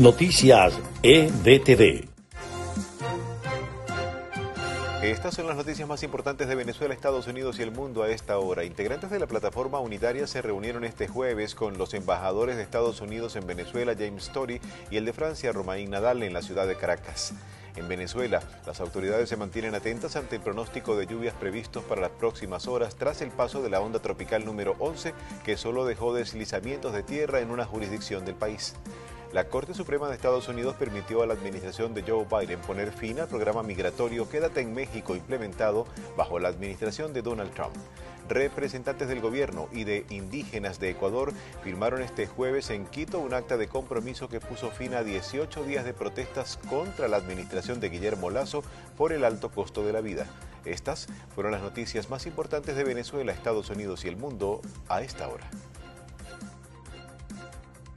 Noticias EDTV. Estas son las noticias más importantes de Venezuela, Estados Unidos y el mundo a esta hora. Integrantes de la plataforma unitaria se reunieron este jueves con los embajadores de Estados Unidos en Venezuela, James Story, y el de Francia, Romain Nadal, en la ciudad de Caracas. En Venezuela, las autoridades se mantienen atentas ante el pronóstico de lluvias previstos para las próximas horas tras el paso de la onda tropical número 11, que solo dejó deslizamientos de tierra en una jurisdicción del país. La Corte Suprema de Estados Unidos permitió a la administración de Joe Biden poner fin al programa migratorio Quédate en México implementado bajo la administración de Donald Trump. Representantes del gobierno y de indígenas de Ecuador firmaron este jueves en Quito un acta de compromiso que puso fin a 18 días de protestas contra la administración de Guillermo Lazo por el alto costo de la vida. Estas fueron las noticias más importantes de Venezuela, Estados Unidos y el mundo a esta hora.